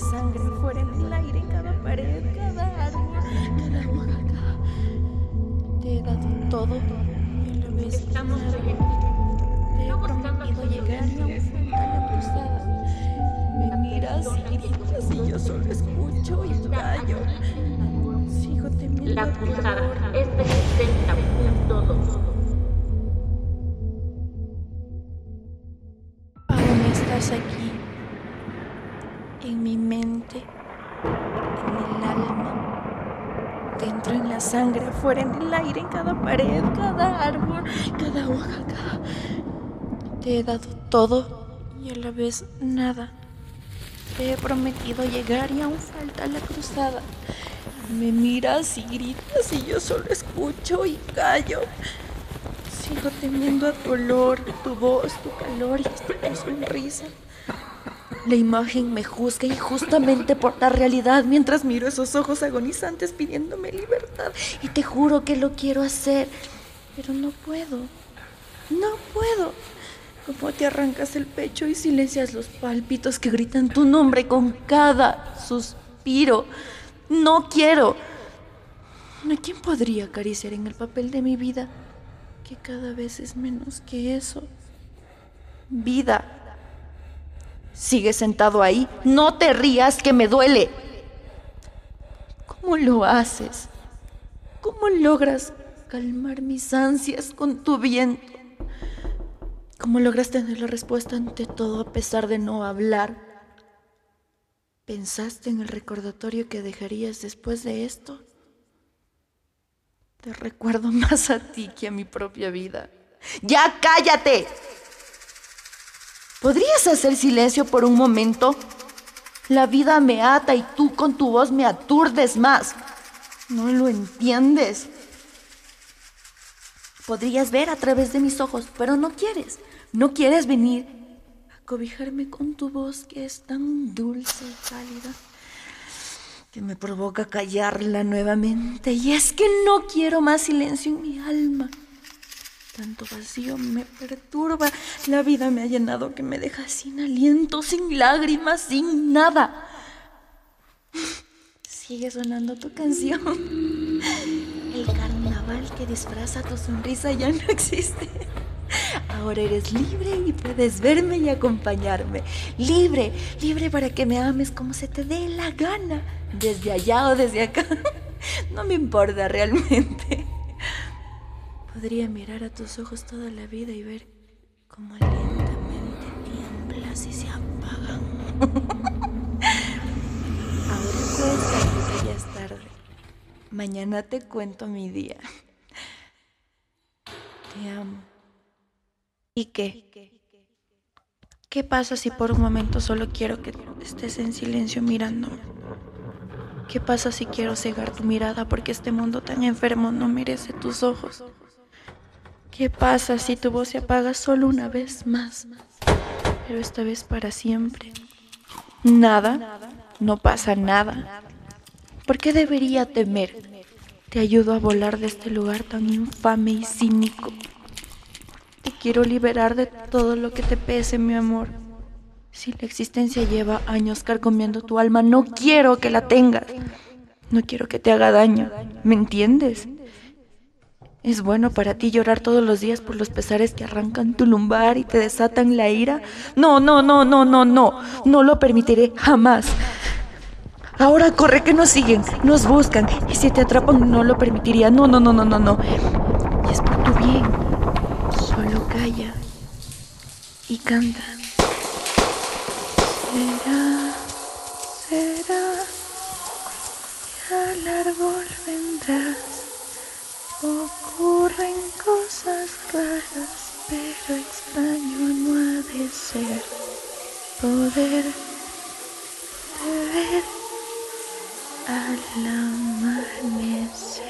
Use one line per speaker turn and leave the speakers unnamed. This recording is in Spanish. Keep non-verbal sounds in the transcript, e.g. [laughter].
sangre fuera en el aire, cada pared,
cada
árbol,
cada hoja,
Te he dado todo, lo Estamos Te he prometido llegar a una montaña. Me miras y gritas y yo solo escucho y callo. Sigo temiendo.
La cruzada es de 60.2.
aquí en mi mente, en el alma, dentro en la sangre, afuera en el aire, en cada pared, cada árbol, cada hoja, cada... Te he dado todo y a la vez nada. Te he prometido llegar y aún falta la cruzada. Me miras y gritas y yo solo escucho y callo. Sigo temiendo a tu olor, tu voz, tu calor y hasta tu sonrisa. La imagen me juzga injustamente por la realidad mientras miro esos ojos agonizantes pidiéndome libertad. Y te juro que lo quiero hacer, pero no puedo. No puedo. Como te arrancas el pecho y silencias los pálpitos que gritan tu nombre con cada suspiro. No quiero. ¿A quién podría acariciar en el papel de mi vida? que cada vez es menos que eso. Vida. Sigue sentado ahí. No te rías que me duele. ¿Cómo lo haces? ¿Cómo logras calmar mis ansias con tu viento? ¿Cómo logras tener la respuesta ante todo a pesar de no hablar? ¿Pensaste en el recordatorio que dejarías después de esto? Te recuerdo [laughs] más a ti que a mi propia vida. ¡Ya cállate! ¿Podrías hacer silencio por un momento? La vida me ata y tú con tu voz me aturdes más. No lo entiendes. Podrías ver a través de mis ojos, pero no quieres. No quieres venir a cobijarme con tu voz que es tan dulce y cálida que me provoca callarla nuevamente. Y es que no quiero más silencio en mi alma. Tanto vacío me perturba. La vida me ha llenado que me deja sin aliento, sin lágrimas, sin nada. Sigue sonando tu canción. El carnaval que disfraza tu sonrisa ya no existe. Ahora eres libre y puedes verme y acompañarme. Libre, libre para que me ames como se te dé la gana. Desde allá o desde acá. No me importa realmente. Podría mirar a tus ojos toda la vida y ver cómo lentamente tiemblas y se apagan. [laughs] Ahora porque ya es tarde. Mañana te cuento mi día. Te amo. ¿Y qué? ¿Qué pasa si por un momento solo quiero que estés en silencio mirándome? ¿Qué pasa si quiero cegar tu mirada porque este mundo tan enfermo no merece tus ojos? ¿Qué pasa si tu voz se apaga solo una vez más? Pero esta vez para siempre. Nada, no pasa nada. ¿Por qué debería temer? Te ayudo a volar de este lugar tan infame y cínico. Te quiero liberar de todo lo que te pese, mi amor. Si la existencia lleva años carcomiendo tu alma, no quiero que la tengas. No quiero que te haga daño. ¿Me entiendes? ¿Es bueno para ti llorar todos los días por los pesares que arrancan tu lumbar y te desatan la ira? No, no, no, no, no, no. No lo permitiré jamás. Ahora corre que nos siguen, nos buscan. Y si te atrapan, no lo permitiría. No, no, no, no, no, no. Y es por tu bien. Solo calla y canta. Será, será que al árbol vendrás. Ocurren cosas raras, pero extraño no ha de ser poder de ver al amanecer.